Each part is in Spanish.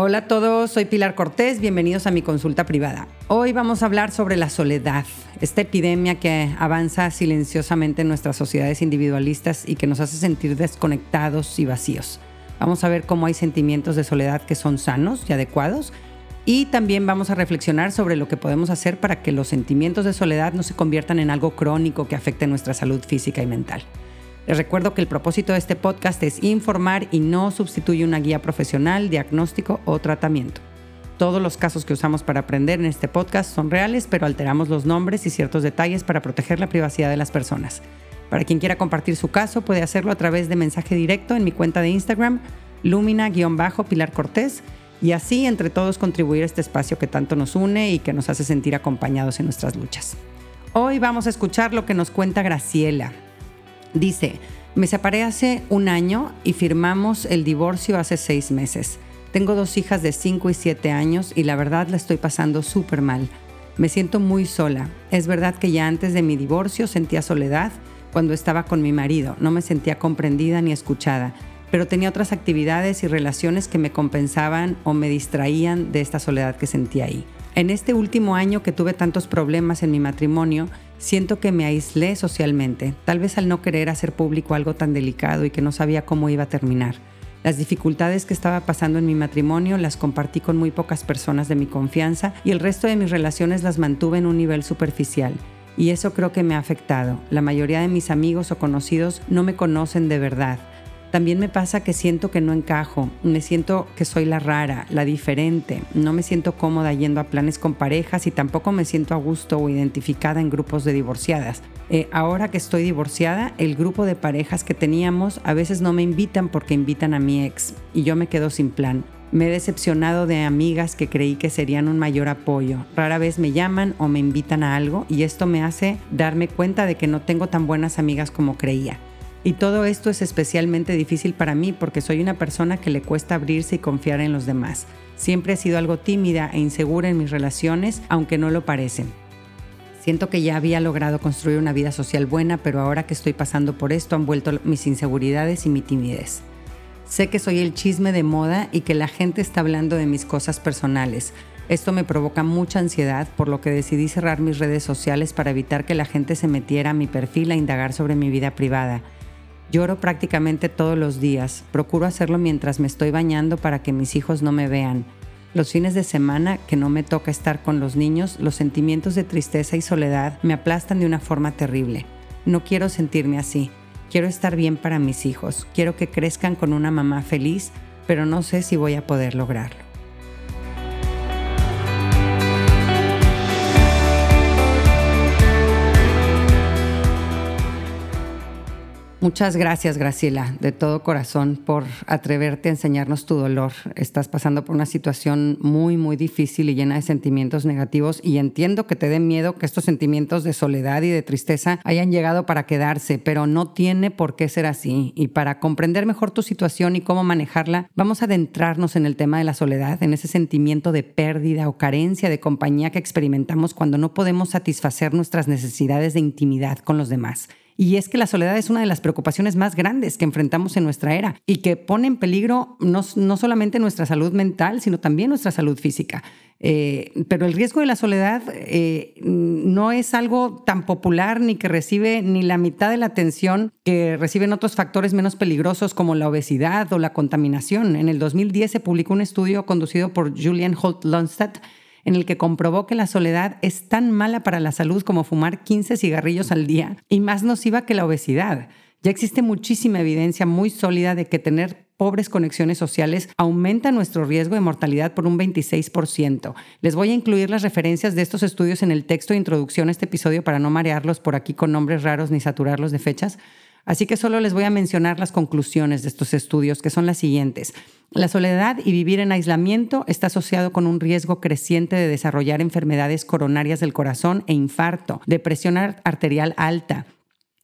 Hola a todos, soy Pilar Cortés, bienvenidos a mi consulta privada. Hoy vamos a hablar sobre la soledad, esta epidemia que avanza silenciosamente en nuestras sociedades individualistas y que nos hace sentir desconectados y vacíos. Vamos a ver cómo hay sentimientos de soledad que son sanos y adecuados y también vamos a reflexionar sobre lo que podemos hacer para que los sentimientos de soledad no se conviertan en algo crónico que afecte nuestra salud física y mental. Les recuerdo que el propósito de este podcast es informar y no sustituye una guía profesional, diagnóstico o tratamiento. Todos los casos que usamos para aprender en este podcast son reales, pero alteramos los nombres y ciertos detalles para proteger la privacidad de las personas. Para quien quiera compartir su caso, puede hacerlo a través de mensaje directo en mi cuenta de Instagram, lumina-pilar Cortés, y así entre todos contribuir a este espacio que tanto nos une y que nos hace sentir acompañados en nuestras luchas. Hoy vamos a escuchar lo que nos cuenta Graciela. Dice, me separé hace un año y firmamos el divorcio hace seis meses. Tengo dos hijas de 5 y 7 años y la verdad la estoy pasando súper mal. Me siento muy sola. Es verdad que ya antes de mi divorcio sentía soledad cuando estaba con mi marido. No me sentía comprendida ni escuchada, pero tenía otras actividades y relaciones que me compensaban o me distraían de esta soledad que sentía ahí. En este último año que tuve tantos problemas en mi matrimonio, Siento que me aislé socialmente, tal vez al no querer hacer público algo tan delicado y que no sabía cómo iba a terminar. Las dificultades que estaba pasando en mi matrimonio las compartí con muy pocas personas de mi confianza y el resto de mis relaciones las mantuve en un nivel superficial. Y eso creo que me ha afectado. La mayoría de mis amigos o conocidos no me conocen de verdad. También me pasa que siento que no encajo, me siento que soy la rara, la diferente, no me siento cómoda yendo a planes con parejas y tampoco me siento a gusto o identificada en grupos de divorciadas. Eh, ahora que estoy divorciada, el grupo de parejas que teníamos a veces no me invitan porque invitan a mi ex y yo me quedo sin plan. Me he decepcionado de amigas que creí que serían un mayor apoyo. Rara vez me llaman o me invitan a algo y esto me hace darme cuenta de que no tengo tan buenas amigas como creía. Y todo esto es especialmente difícil para mí porque soy una persona que le cuesta abrirse y confiar en los demás. Siempre he sido algo tímida e insegura en mis relaciones, aunque no lo parecen. Siento que ya había logrado construir una vida social buena, pero ahora que estoy pasando por esto han vuelto mis inseguridades y mi timidez. Sé que soy el chisme de moda y que la gente está hablando de mis cosas personales. Esto me provoca mucha ansiedad, por lo que decidí cerrar mis redes sociales para evitar que la gente se metiera a mi perfil a indagar sobre mi vida privada. Lloro prácticamente todos los días. Procuro hacerlo mientras me estoy bañando para que mis hijos no me vean. Los fines de semana que no me toca estar con los niños, los sentimientos de tristeza y soledad me aplastan de una forma terrible. No quiero sentirme así. Quiero estar bien para mis hijos. Quiero que crezcan con una mamá feliz, pero no sé si voy a poder lograrlo. Muchas gracias, Graciela, de todo corazón, por atreverte a enseñarnos tu dolor. Estás pasando por una situación muy, muy difícil y llena de sentimientos negativos y entiendo que te den miedo que estos sentimientos de soledad y de tristeza hayan llegado para quedarse, pero no tiene por qué ser así. Y para comprender mejor tu situación y cómo manejarla, vamos a adentrarnos en el tema de la soledad, en ese sentimiento de pérdida o carencia de compañía que experimentamos cuando no podemos satisfacer nuestras necesidades de intimidad con los demás. Y es que la soledad es una de las preocupaciones más grandes que enfrentamos en nuestra era y que pone en peligro no, solamente nuestra salud mental, sino también nuestra salud física. Eh, pero el riesgo de la soledad eh, no es algo tan popular ni que recibe ni la mitad de la atención que reciben otros factores menos peligrosos como la obesidad o la contaminación. En el 2010 se publicó un estudio conducido por Julian Holt Lundstedt en el que comprobó que la soledad es tan mala para la salud como fumar 15 cigarrillos al día y más nociva que la obesidad. Ya existe muchísima evidencia muy sólida de que tener pobres conexiones sociales aumenta nuestro riesgo de mortalidad por un 26%. Les voy a incluir las referencias de estos estudios en el texto de introducción a este episodio para no marearlos por aquí con nombres raros ni saturarlos de fechas. Así que solo les voy a mencionar las conclusiones de estos estudios, que son las siguientes. La soledad y vivir en aislamiento está asociado con un riesgo creciente de desarrollar enfermedades coronarias del corazón e infarto, depresión arterial alta.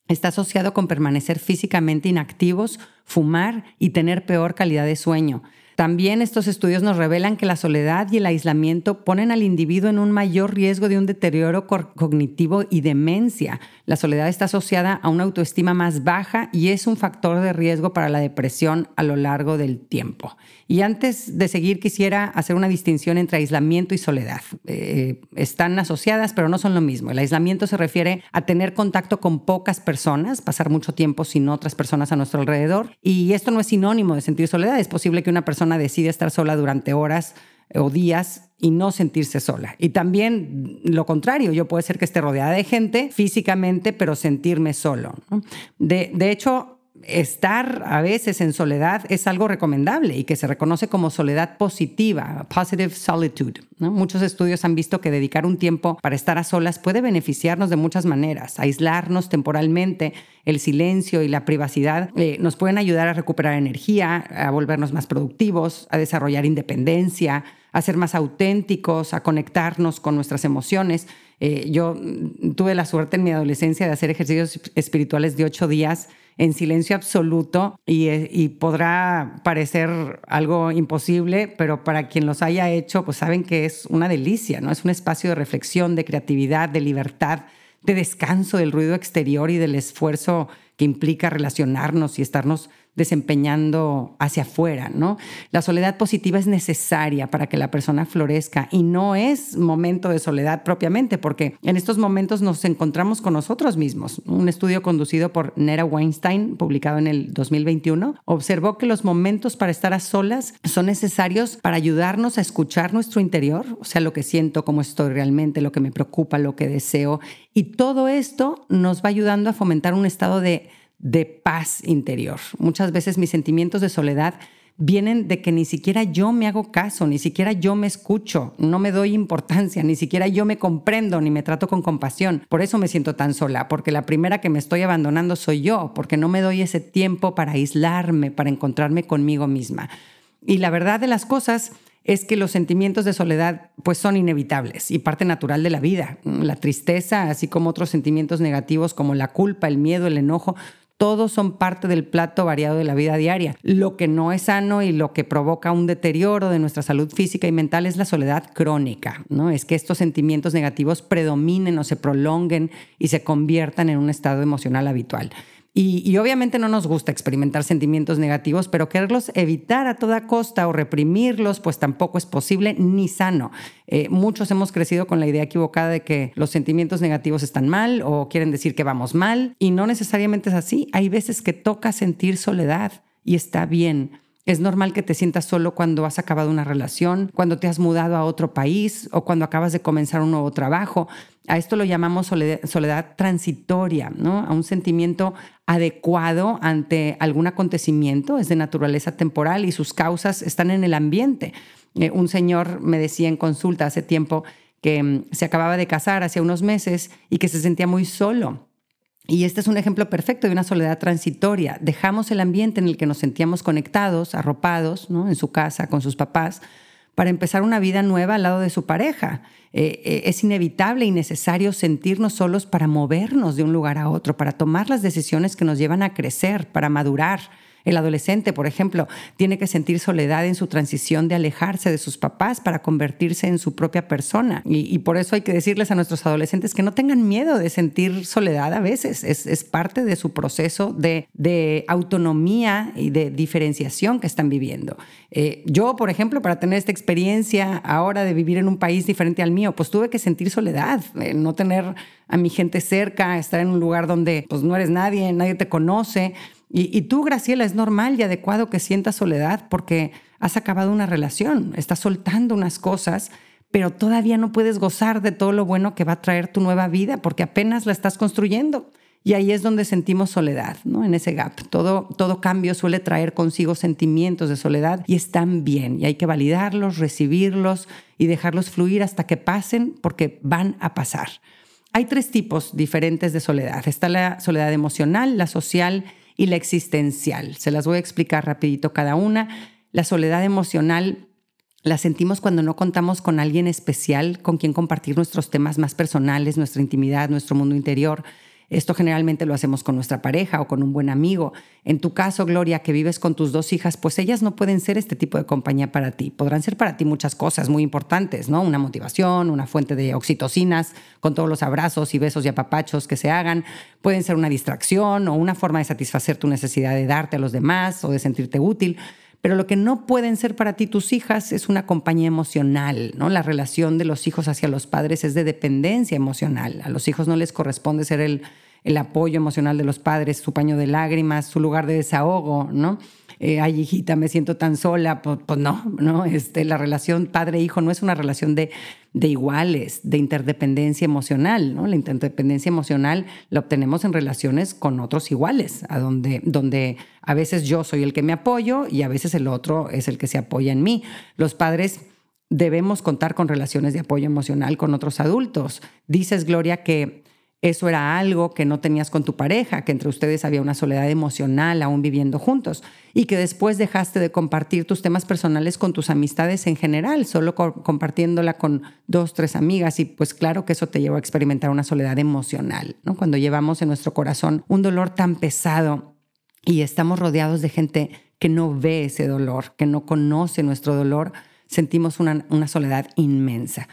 Está asociado con permanecer físicamente inactivos, fumar y tener peor calidad de sueño. También estos estudios nos revelan que la soledad y el aislamiento ponen al individuo en un mayor riesgo de un deterioro cognitivo y demencia. La soledad está asociada a una autoestima más baja y es un factor de riesgo para la depresión a lo largo del tiempo. Y antes de seguir, quisiera hacer una distinción entre aislamiento y soledad. Eh, están asociadas, pero no son lo mismo. El aislamiento se refiere a tener contacto con pocas personas, pasar mucho tiempo sin otras personas a nuestro alrededor. Y esto no es sinónimo de sentir soledad. Es posible que una persona decida estar sola durante horas o días y no sentirse sola. Y también lo contrario, yo puede ser que esté rodeada de gente físicamente, pero sentirme solo. De, de hecho, estar a veces en soledad es algo recomendable y que se reconoce como soledad positiva, positive solitude. Muchos estudios han visto que dedicar un tiempo para estar a solas puede beneficiarnos de muchas maneras. Aislarnos temporalmente, el silencio y la privacidad eh, nos pueden ayudar a recuperar energía, a volvernos más productivos, a desarrollar independencia, a ser más auténticos, a conectarnos con nuestras emociones. Eh, yo tuve la suerte en mi adolescencia de hacer ejercicios espirituales de ocho días en silencio absoluto eh, y, podrá parecer algo imposible, pero para quien los haya hecho, pues saben que es una delicia, ¿no? Es un espacio de reflexión, de creatividad, de libertad, de descanso del ruido exterior y del esfuerzo que implica relacionarnos y estarnos desempeñando hacia afuera, ¿no? La soledad positiva es necesaria para que la persona florezca y no es momento de soledad propiamente, porque en estos momentos nos encontramos con nosotros mismos. Un estudio conducido por Nera Weinstein, publicado en el 2021, observó que los momentos para estar a solas son necesarios para ayudarnos a escuchar nuestro interior, o sea, lo que siento, cómo estoy realmente, lo que me preocupa, lo que deseo, y todo esto nos va ayudando a fomentar un estado de de paz interior. Muchas veces mis sentimientos de soledad vienen de que ni siquiera yo me hago caso, ni siquiera yo me escucho, no me doy importancia, ni siquiera yo me comprendo, ni me trato con compasión. Por eso me siento tan sola, porque la primera que me estoy abandonando soy yo, porque no me doy ese tiempo para aislarme, para encontrarme conmigo misma. Y la verdad de las cosas es que los sentimientos de soledad pues son inevitables y parte natural de la vida. La tristeza, así como otros sentimientos negativos como la culpa, el miedo, el enojo, todos son parte del plato variado de la vida diaria. Lo que no es sano y lo que provoca un deterioro de nuestra salud física y mental es la soledad crónica, ¿no? Es que estos sentimientos negativos predominen o se prolonguen y se conviertan en un estado emocional habitual. Y, obviamente no nos gusta experimentar sentimientos negativos, pero quererlos evitar a toda costa o reprimirlos, pues tampoco es posible ni sano. Eh, muchos hemos crecido con la idea equivocada de que los sentimientos negativos están mal o quieren decir que vamos mal, y no necesariamente es así. Hay veces que toca sentir soledad y está bien. Es normal que te sientas solo cuando has acabado una relación, cuando te has mudado a otro país o cuando acabas de comenzar un nuevo trabajo. A esto lo llamamos soledad, transitoria, ¿no? A un sentimiento adecuado ante algún acontecimiento, es de naturaleza temporal y sus causas están en el ambiente. Eh, un señor me decía en consulta hace tiempo que mm, se acababa de casar hace unos meses y que se sentía muy solo y este es un ejemplo perfecto de una soledad transitoria. Dejamos el ambiente en el que nos sentíamos conectados, arropados, en su casa, con sus papás, para empezar una vida nueva al lado de su pareja. Eh, eh, es inevitable y necesario sentirnos solos para movernos de un lugar a otro, para tomar las decisiones que nos llevan a crecer, para madurar el adolescente, por ejemplo, tiene que sentir soledad en su transición de alejarse de sus papás para convertirse en su propia persona. Y, por eso hay que decirles a nuestros adolescentes que no tengan miedo de sentir soledad a veces. Es, parte de su proceso de, autonomía y de diferenciación que están viviendo. Eh, yo, por ejemplo, para tener esta experiencia ahora de vivir en un país diferente al mío, pues tuve que sentir soledad, eh, no tener a mi gente cerca, estar en un lugar donde pues no eres nadie, nadie te conoce. Y, tú, Graciela, es normal y adecuado que sientas soledad porque has acabado una relación, estás soltando unas cosas, pero todavía no puedes gozar de todo lo bueno que va a traer tu nueva vida porque apenas la estás construyendo. Y ahí es donde sentimos soledad, ¿no? En ese gap. Todo, todo cambio suele traer consigo sentimientos de soledad y están bien. Y hay que validarlos, recibirlos y dejarlos fluir hasta que pasen porque van a pasar. Hay tres tipos diferentes de soledad. Está la soledad emocional, la social y la existencial. Se las voy a explicar rapidito cada una. La soledad emocional la sentimos cuando no contamos con alguien especial con quien compartir nuestros temas más personales, nuestra intimidad, nuestro mundo interior. Esto generalmente lo hacemos con nuestra pareja o con un buen amigo. En tu caso, Gloria, que vives con tus dos hijas, pues ellas no pueden ser este tipo de compañía para ti. Podrán ser para ti muchas cosas muy importantes, ¿no? Una motivación, una fuente de oxitocinas, con todos los abrazos y besos y apapachos que se hagan. Pueden ser una distracción o una forma de satisfacer tu necesidad de darte a los demás o de sentirte útil. Pero lo que no pueden ser para ti tus hijas es una compañía emocional, ¿no? La relación de los hijos hacia los padres es de dependencia emocional. A los hijos no les corresponde ser el, el apoyo emocional de los padres, su paño de lágrimas, su lugar de desahogo, ¿no? Eh, ay, hijita, me siento tan sola, pues, pues, no, no, este, la relación padre-hijo no es una relación de, de iguales, de interdependencia emocional, ¿no? La interdependencia emocional la obtenemos en relaciones con otros iguales, a donde, donde a veces yo soy el que me apoyo y a veces el otro es el que se apoya en mí. Los padres debemos contar con relaciones de apoyo emocional con otros adultos. Dices, Gloria, que eso era algo que no tenías con tu pareja, que entre ustedes había una soledad emocional aún viviendo juntos y que después dejaste de compartir tus temas personales con tus amistades en general, solo compartiéndola con dos, tres amigas y pues claro que eso te llevó a experimentar una soledad emocional, ¿no? Cuando llevamos en nuestro corazón un dolor tan pesado y estamos rodeados de gente que no ve ese dolor, que no conoce nuestro dolor, sentimos una, una soledad inmensa.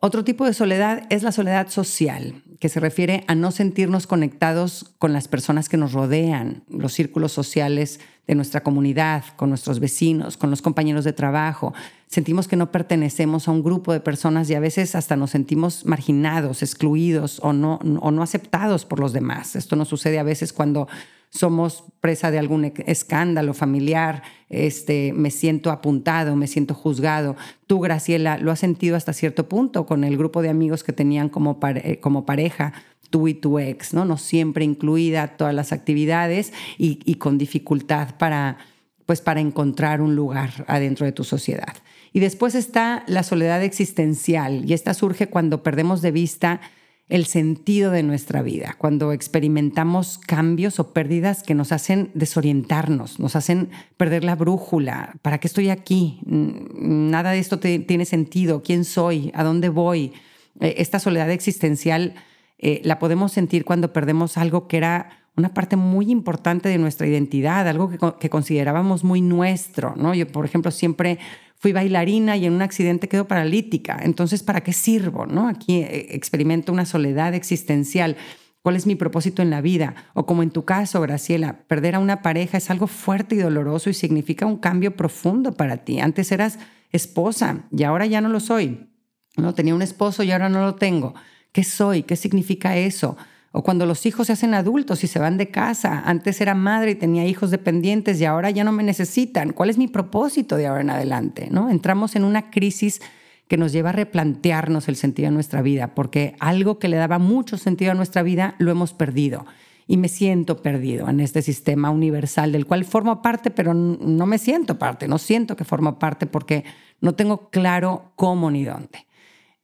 Otro tipo de soledad es la soledad social, que se refiere a no sentirnos conectados con las personas que nos rodean, los círculos sociales de nuestra comunidad, con nuestros vecinos, con los compañeros de trabajo. Sentimos que no pertenecemos a un grupo de personas y a veces hasta nos sentimos marginados, excluidos o no, o no aceptados por los demás. Esto nos sucede a veces cuando somos presa de algún escándalo familiar, este, me siento apuntado, me siento juzgado. Tú, Graciela, lo has sentido hasta cierto punto con el grupo de amigos que tenían como, eh, como pareja, tú y tu ex, ¿no? No siempre incluida todas las actividades y, y con dificultad para, pues, para encontrar un lugar adentro de tu sociedad. Y después está la soledad existencial, y esta surge cuando perdemos de vista el sentido de nuestra vida, cuando experimentamos cambios o pérdidas que nos hacen desorientarnos, nos hacen perder la brújula. ¿Para qué estoy aquí? Nada de esto tiene sentido. ¿Quién soy? ¿A dónde voy? Eh, esta soledad existencial eh, la podemos sentir cuando perdemos algo que era una parte muy importante de nuestra identidad, algo que, que considerábamos muy nuestro. ¿no? Yo, por ejemplo, siempre fui bailarina y en un accidente quedo paralítica. Entonces, ¿para qué sirvo? ¿no? Aquí eh, experimento una soledad existencial. ¿Cuál es mi propósito en la vida? O como en tu caso, Graciela, perder a una pareja es algo fuerte y doloroso y significa un cambio profundo para ti. Antes eras esposa y ahora ya no lo soy. No tenía un esposo y ahora no lo tengo. ¿Qué soy? ¿Qué significa eso? O cuando los hijos se hacen adultos y se van de casa. Antes era madre y tenía hijos dependientes y ahora ya no me necesitan. ¿Cuál es mi propósito de ahora en adelante? ¿No? Entramos en una crisis que nos lleva a replantearnos el sentido de nuestra vida, porque algo que le daba mucho sentido a nuestra vida lo hemos perdido. Y me siento perdido en este sistema universal del cual formo parte, pero no me siento parte, no siento que formo parte porque no tengo claro cómo ni dónde.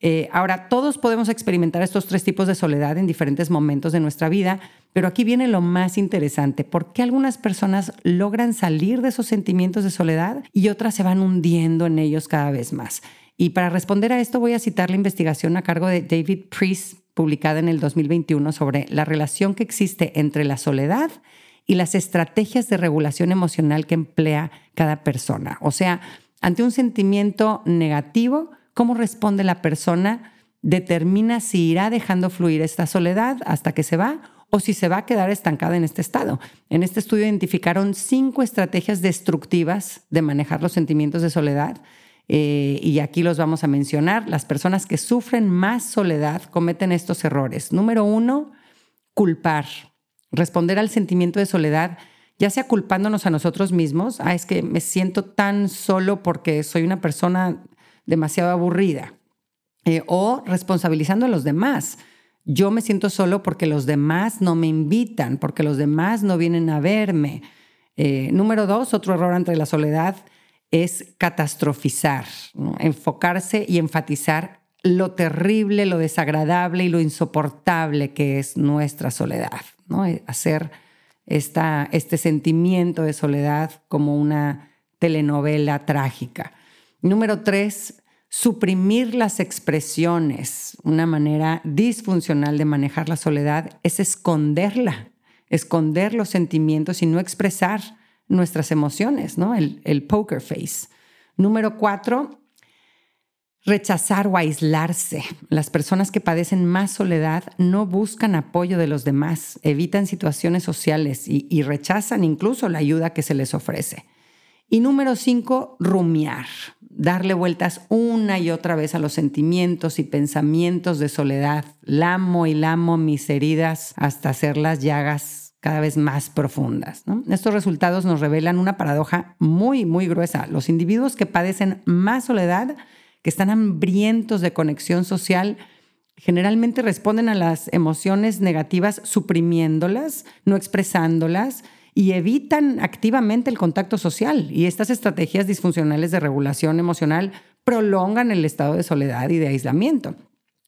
Eh, ahora, todos podemos experimentar estos tres tipos de soledad en diferentes momentos de nuestra vida, pero aquí viene lo más interesante. ¿Por qué algunas personas logran salir de esos sentimientos de soledad y otras se van hundiendo en ellos cada vez más? Y para responder a esto voy a citar la investigación a cargo de David Priest, publicada en el 2021, sobre la relación que existe entre la soledad y las estrategias de regulación emocional que emplea cada persona. O sea, ante un sentimiento negativo, cómo responde la persona determina si irá dejando fluir esta soledad hasta que se va o si se va a quedar estancada en este estado. En este estudio identificaron cinco estrategias destructivas de manejar los sentimientos de soledad eh, y aquí los vamos a mencionar. Las personas que sufren más soledad cometen estos errores. Número uno, culpar. Responder al sentimiento de soledad ya sea culpándonos a nosotros mismos, ah, es que me siento tan solo porque soy una persona demasiado aburrida. Eh, o responsabilizando a los demás. Yo me siento solo porque los demás no me invitan, porque los demás no vienen a verme. Eh, número dos, otro error ante la soledad es catastrofizar, enfocarse y enfatizar lo terrible, lo desagradable y lo insoportable que es nuestra soledad. ¿no? Eh, hacer esta, este sentimiento de soledad como una telenovela trágica. Número tres, Suprimir las expresiones, una manera disfuncional de manejar la soledad, es esconderla, esconder los sentimientos y no expresar nuestras emociones, ¿no? El, poker face. Número cuatro, rechazar o aislarse. Las personas que padecen más soledad no buscan apoyo de los demás, evitan situaciones sociales y, rechazan incluso la ayuda que se les ofrece. Y número cinco, rumiar darle vueltas una y otra vez a los sentimientos y pensamientos de soledad. Lamo y lamo mis heridas hasta hacer las llagas cada vez más profundas. Estos resultados nos revelan una paradoja muy, muy gruesa. Los individuos que padecen más soledad, que están hambrientos de conexión social, generalmente responden a las emociones negativas suprimiéndolas, no expresándolas y evitan activamente el contacto social. Y estas estrategias disfuncionales de regulación emocional prolongan el estado de soledad y de aislamiento.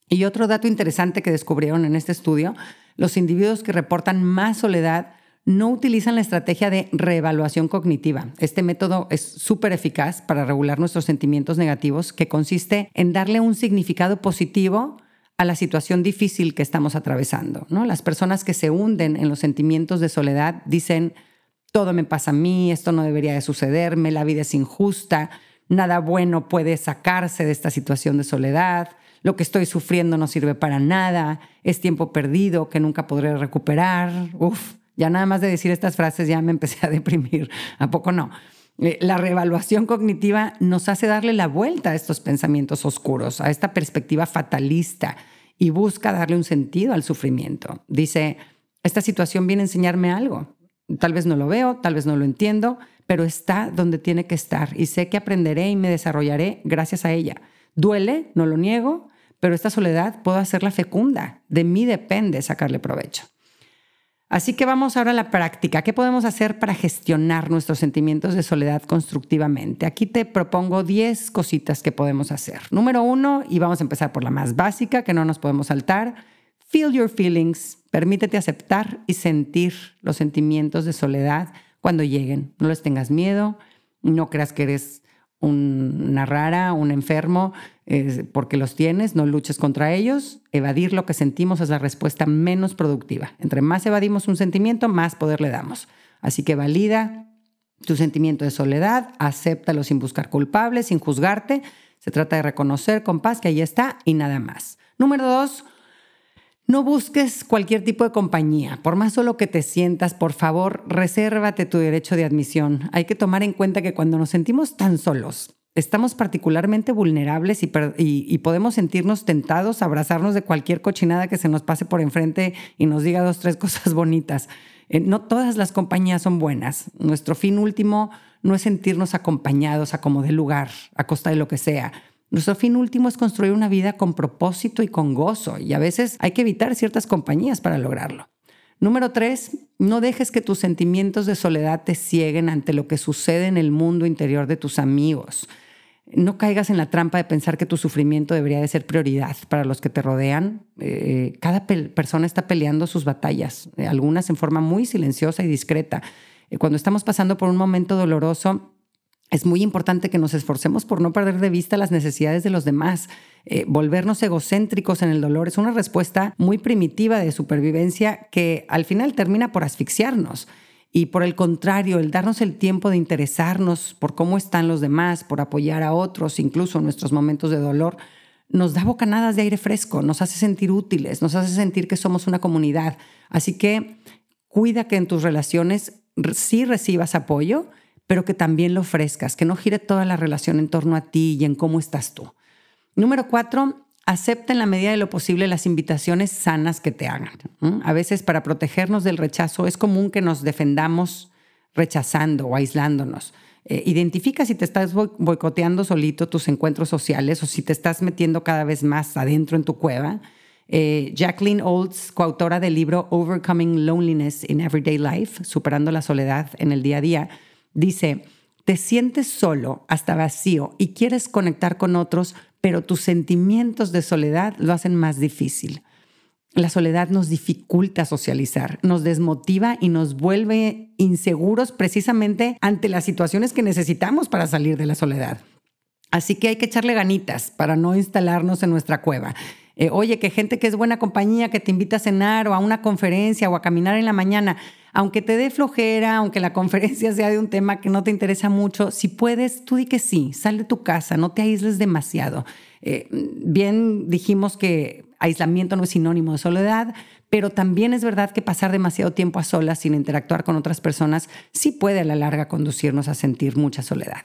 Y otro dato interesante que descubrieron en este estudio, los individuos que reportan más soledad no utilizan la estrategia de reevaluación cognitiva. Este método es súper eficaz para regular nuestros sentimientos negativos, que consiste en darle un significado positivo a la situación difícil que estamos atravesando. ¿no? Las personas que se hunden en los sentimientos de soledad dicen, todo me pasa a mí, esto no debería de sucederme, la vida es injusta, nada bueno puede sacarse de esta situación de soledad, lo que estoy sufriendo no sirve para nada, es tiempo perdido que nunca podré recuperar. Uf, ya nada más de decir estas frases ya me empecé a deprimir, ¿a poco no? Eh, la reevaluación cognitiva nos hace darle la vuelta a estos pensamientos oscuros, a esta perspectiva fatalista y busca darle un sentido al sufrimiento. Dice, esta situación viene a enseñarme algo. Tal vez no lo veo, tal vez no lo entiendo, pero está donde tiene que estar y sé que aprenderé y me desarrollaré gracias a ella. Duele, no lo niego, pero esta soledad puedo hacerla fecunda. De mí depende sacarle provecho. Así que vamos ahora a la práctica. ¿Qué podemos hacer para gestionar nuestros sentimientos de soledad constructivamente? Aquí te propongo 10 cositas que podemos hacer. Número uno, y vamos a empezar por la más básica, que no nos podemos saltar. Feel your feelings. Permítete aceptar y sentir los sentimientos de soledad cuando lleguen. No les tengas miedo. No creas que eres una rara, un enfermo, porque los tienes, no luches contra ellos. Evadir lo que sentimos es la respuesta menos productiva. Entre más evadimos un sentimiento, más poder le damos. Así que valida tu sentimiento de soledad, acéptalo sin buscar culpables, sin juzgarte. Se trata de reconocer con paz que ahí está y nada más. Número dos, no busques cualquier tipo de compañía. Por más solo que te sientas, por favor, resérvate tu derecho de admisión. Hay que tomar en cuenta que cuando nos sentimos tan solos, estamos particularmente vulnerables y, podemos sentirnos tentados a abrazarnos de cualquier cochinada que se nos pase por enfrente y nos diga dos, tres cosas bonitas. Eh, no todas las compañías son buenas. Nuestro fin último no es sentirnos acompañados a como de lugar, a costa de lo que sea nuestro fin último es construir una vida con propósito y con gozo, y a veces hay que evitar ciertas compañías para lograrlo. Número tres, no dejes que tus sentimientos de soledad te cieguen ante lo que sucede en el mundo interior de tus amigos. No caigas en la trampa de pensar que tu sufrimiento debería de ser prioridad para los que te rodean. Eh, cada persona está peleando sus batallas, eh, algunas en forma muy silenciosa y discreta. Eh, cuando estamos pasando por un momento doloroso, es muy importante que nos esforcemos por no perder de vista las necesidades de los demás. Eh, volvernos egocéntricos en el dolor es una respuesta muy primitiva de supervivencia que al final termina por asfixiarnos. Y por el contrario, el darnos el tiempo de interesarnos por cómo están los demás, por apoyar a otros, incluso en nuestros momentos de dolor, nos da bocanadas de aire fresco, nos hace sentir útiles, nos hace sentir que somos una comunidad. Así que cuida que en tus relaciones sí recibas apoyo pero que también lo ofrezcas, que no gire toda la relación en torno a ti y en cómo estás tú. Número cuatro, acepta en la medida de lo posible las invitaciones sanas que te hagan. A veces para protegernos del rechazo es común que nos defendamos rechazando o aislándonos. Eh, identifica si te estás boicoteando solito tus encuentros sociales o si te estás metiendo cada vez más adentro en tu cueva. Eh, Jacqueline Olds, coautora del libro Overcoming Loneliness in Everyday Life, Superando la Soledad en el Día a Día, Dice, te sientes solo, hasta vacío y quieres conectar con otros, pero tus sentimientos de soledad lo hacen más difícil. La soledad nos dificulta socializar, nos desmotiva y nos vuelve inseguros precisamente ante las situaciones que necesitamos para salir de la soledad. Así que hay que echarle ganitas para no instalarnos en nuestra cueva. Eh, oye, que gente que es buena compañía, que te invita a cenar o a una conferencia o a caminar en la mañana, aunque te dé flojera, aunque la conferencia sea de un tema que no te interesa mucho, si puedes, tú di que sí, sal de tu casa, no te aísles demasiado. Eh, bien dijimos que aislamiento no es sinónimo de soledad, pero también es verdad que pasar demasiado tiempo a solas sin interactuar con otras personas sí puede a la larga conducirnos a sentir mucha soledad.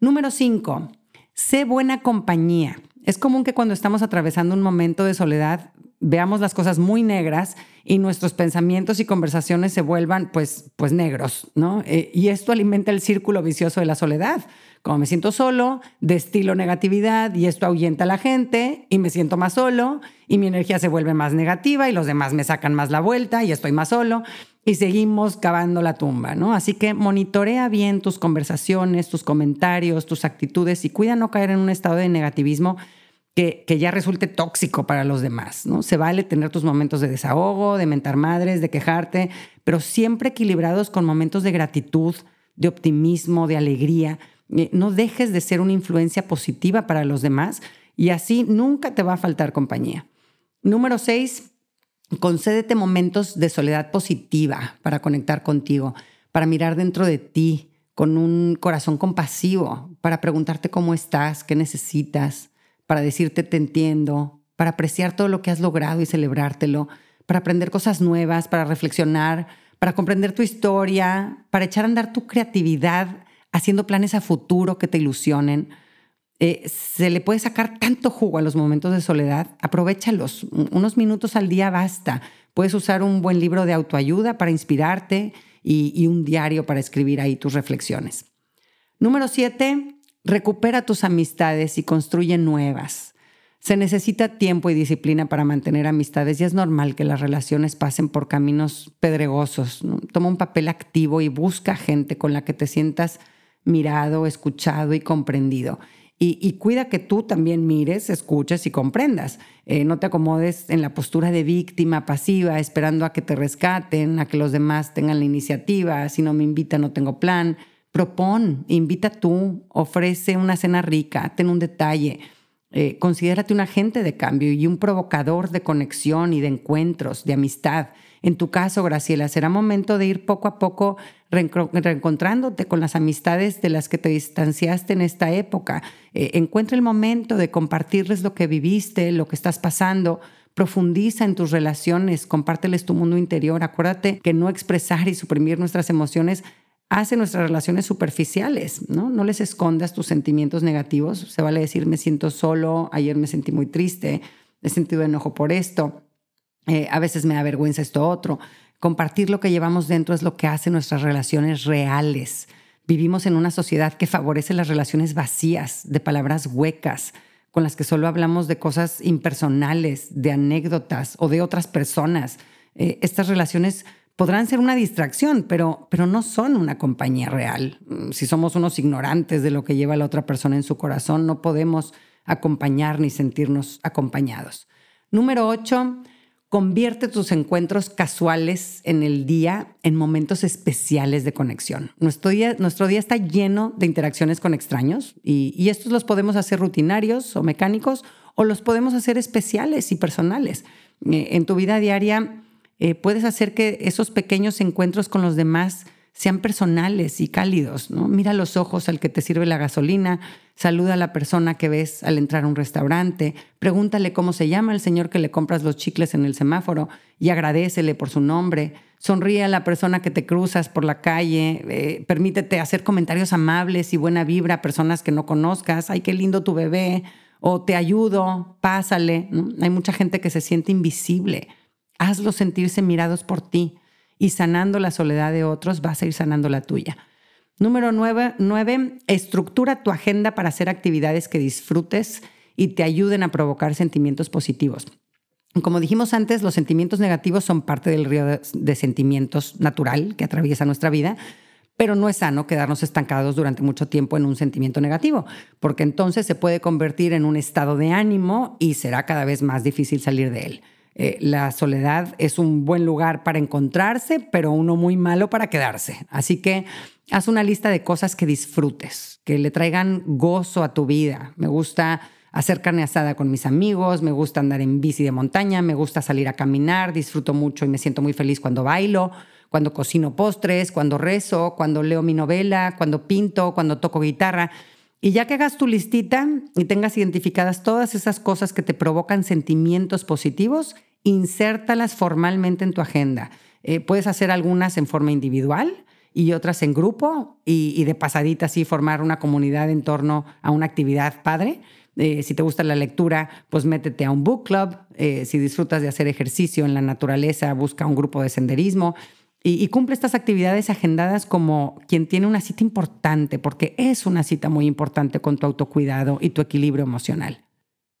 Número cinco, sé buena compañía. Es común que cuando estamos atravesando un momento de soledad veamos las cosas muy negras y nuestros pensamientos y conversaciones se vuelvan pues, pues negros, ¿no? Eh, y esto alimenta el círculo vicioso de la soledad. Como me siento solo, destilo negatividad y esto ahuyenta a la gente y me siento más solo y mi energía se vuelve más negativa y los demás me sacan más la vuelta y estoy más solo y seguimos cavando la tumba, ¿no? Así que monitorea bien tus conversaciones, tus comentarios, tus actitudes y cuida no caer en un estado de negativismo que, que, ya resulte tóxico para los demás, ¿no? Se vale tener tus momentos de desahogo, de mentar madres, de quejarte, pero siempre equilibrados con momentos de gratitud, de optimismo, de alegría. Eh, no dejes de ser una influencia positiva para los demás y así nunca te va a faltar compañía. Número seis, Concédete momentos de soledad positiva para conectar contigo, para mirar dentro de ti con un corazón compasivo, para preguntarte cómo estás, qué necesitas, para decirte te entiendo, para apreciar todo lo que has logrado y celebrártelo, para aprender cosas nuevas, para reflexionar, para comprender tu historia, para echar a andar tu creatividad haciendo planes a futuro que te ilusionen, eh, se le puede sacar tanto jugo a los momentos de soledad, aprovechalos. Unos minutos al día basta. Puedes usar un buen libro de autoayuda para inspirarte y, y un diario para escribir ahí tus reflexiones. Número siete, recupera tus amistades y construye nuevas. Se necesita tiempo y disciplina para mantener amistades y es normal que las relaciones pasen por caminos pedregosos. Toma un papel activo y busca gente con la que te sientas mirado, escuchado y comprendido. Y, cuida que tú también mires, escuches y comprendas. Eh, no te acomodes en la postura de víctima pasiva, esperando a que te rescaten, a que los demás tengan la iniciativa. Si no me invita, no tengo plan. Propón, invita tú, ofrece una cena rica, ten un detalle. Eh, considérate un agente de cambio y un provocador de conexión y de encuentros, de amistad. En tu caso, Graciela, será momento de ir poco a poco reencontrándote con las amistades de las que te distanciaste en esta época. Eh, encuentra el momento de compartirles lo que viviste, lo que estás pasando. Profundiza en tus relaciones, compárteles tu mundo interior. Acuérdate que no expresar y suprimir nuestras emociones hace nuestras relaciones superficiales, ¿no? No les escondas tus sentimientos negativos. Se vale decir, me siento solo, ayer me sentí muy triste, he sentido enojo por esto. Eh, a veces me da vergüenza esto otro. Compartir lo que llevamos dentro es lo que hace nuestras relaciones reales. Vivimos en una sociedad que favorece las relaciones vacías, de palabras huecas, con las que solo hablamos de cosas impersonales, de anécdotas o de otras personas. Eh, estas relaciones podrán ser una distracción, pero, pero no son una compañía real. Mm, si somos unos ignorantes de lo que lleva la otra persona en su corazón, no podemos acompañar ni sentirnos acompañados. Número ocho, Convierte tus encuentros casuales en el día en momentos especiales de conexión. Nuestro día, nuestro día está lleno de interacciones con extraños y, estos los podemos hacer rutinarios o mecánicos o los podemos hacer especiales y personales. Eh, en tu vida diaria eh, puedes hacer que esos pequeños encuentros con los demás sean personales y cálidos, ¿no? Mira los ojos al que te sirve la gasolina, saluda a la persona que ves al entrar a un restaurante, pregúntale cómo se llama el señor que le compras los chicles en el semáforo y agradecele por su nombre, sonríe a la persona que te cruzas por la calle, eh, permítete hacer comentarios amables y buena vibra a personas que no conozcas, ay, qué lindo tu bebé, o te ayudo, pásale. Hay mucha gente que se siente invisible. Hazlo sentirse mirados por ti y sanando la soledad de otros vas a ir sanando la tuya. Número nueve, nueve, estructura tu agenda para hacer actividades que disfrutes y te ayuden a provocar sentimientos positivos. Como dijimos antes, los sentimientos negativos son parte del río de, sentimientos natural que atraviesa nuestra vida, pero no es sano quedarnos estancados durante mucho tiempo en un sentimiento negativo, porque entonces se puede convertir en un estado de ánimo y será cada vez más difícil salir de él. Eh, la soledad es un buen lugar para encontrarse, pero uno muy malo para quedarse. Así que haz una lista de cosas que disfrutes, que le traigan gozo a tu vida. Me gusta hacer carne asada con mis amigos, me gusta andar en bici de montaña, me gusta salir a caminar, disfruto mucho y me siento muy feliz cuando bailo, cuando cocino postres, cuando rezo, cuando leo mi novela, cuando pinto, cuando toco guitarra. Y ya que hagas tu listita y tengas identificadas todas esas cosas que te provocan sentimientos positivos, insértalas formalmente en tu agenda. Eh, puedes hacer algunas en forma individual y otras en grupo y, de pasadita así formar una comunidad en torno a una actividad padre. Eh, si te gusta la lectura, pues métete a un book club. Eh, si disfrutas de hacer ejercicio en la naturaleza, busca un grupo de senderismo. Y, cumple estas actividades agendadas como quien tiene una cita importante, porque es una cita muy importante con tu autocuidado y tu equilibrio emocional.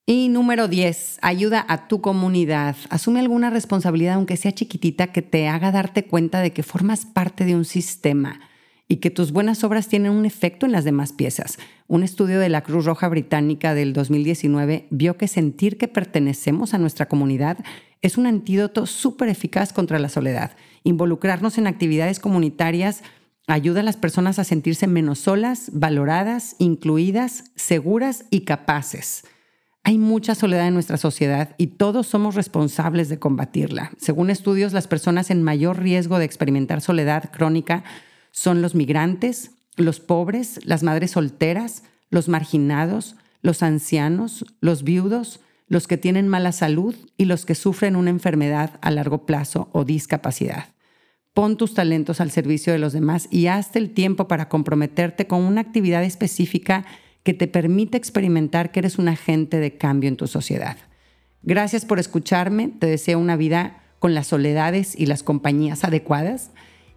Y número 10, ayuda a tu comunidad. Asume alguna responsabilidad, aunque sea chiquitita, que te haga darte cuenta de que formas parte de un sistema y que tus buenas obras tienen un efecto en las demás piezas. Un estudio de la Cruz Roja Británica del 2019 vio que sentir que pertenecemos a nuestra comunidad es un antídoto súper eficaz contra la soledad. Involucrarnos en actividades comunitarias ayuda a las personas a sentirse menos solas, valoradas, incluidas, seguras y capaces. Hay mucha soledad en nuestra sociedad y todos somos responsables de combatirla. Según estudios, las personas en mayor riesgo de experimentar soledad crónica son los migrantes, los pobres, las madres solteras, los marginados, los ancianos, los viudos, los que tienen mala salud y los que sufren una enfermedad a largo plazo o discapacidad. Pon tus talentos al servicio de los demás y hazte el tiempo para comprometerte con una actividad específica que te permite experimentar que eres un agente de cambio en tu sociedad. Gracias por escucharme, te deseo una vida con las soledades y las compañías adecuadas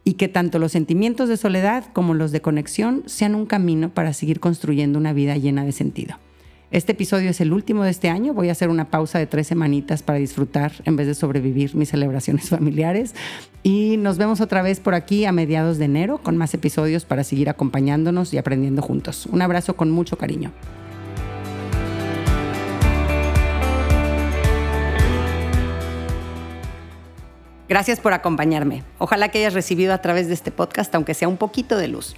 y que tanto los sentimientos de soledad como los de conexión sean un camino para seguir construyendo una vida llena de sentido. Este episodio es el último de este año. Voy a hacer una pausa de tres semanitas para disfrutar en vez de sobrevivir mis celebraciones familiares. Y nos vemos otra vez por aquí a mediados de enero con más episodios para seguir acompañándonos y aprendiendo juntos. Un abrazo con mucho cariño. Gracias por acompañarme. Ojalá que hayas recibido a través de este podcast, aunque sea un poquito de luz.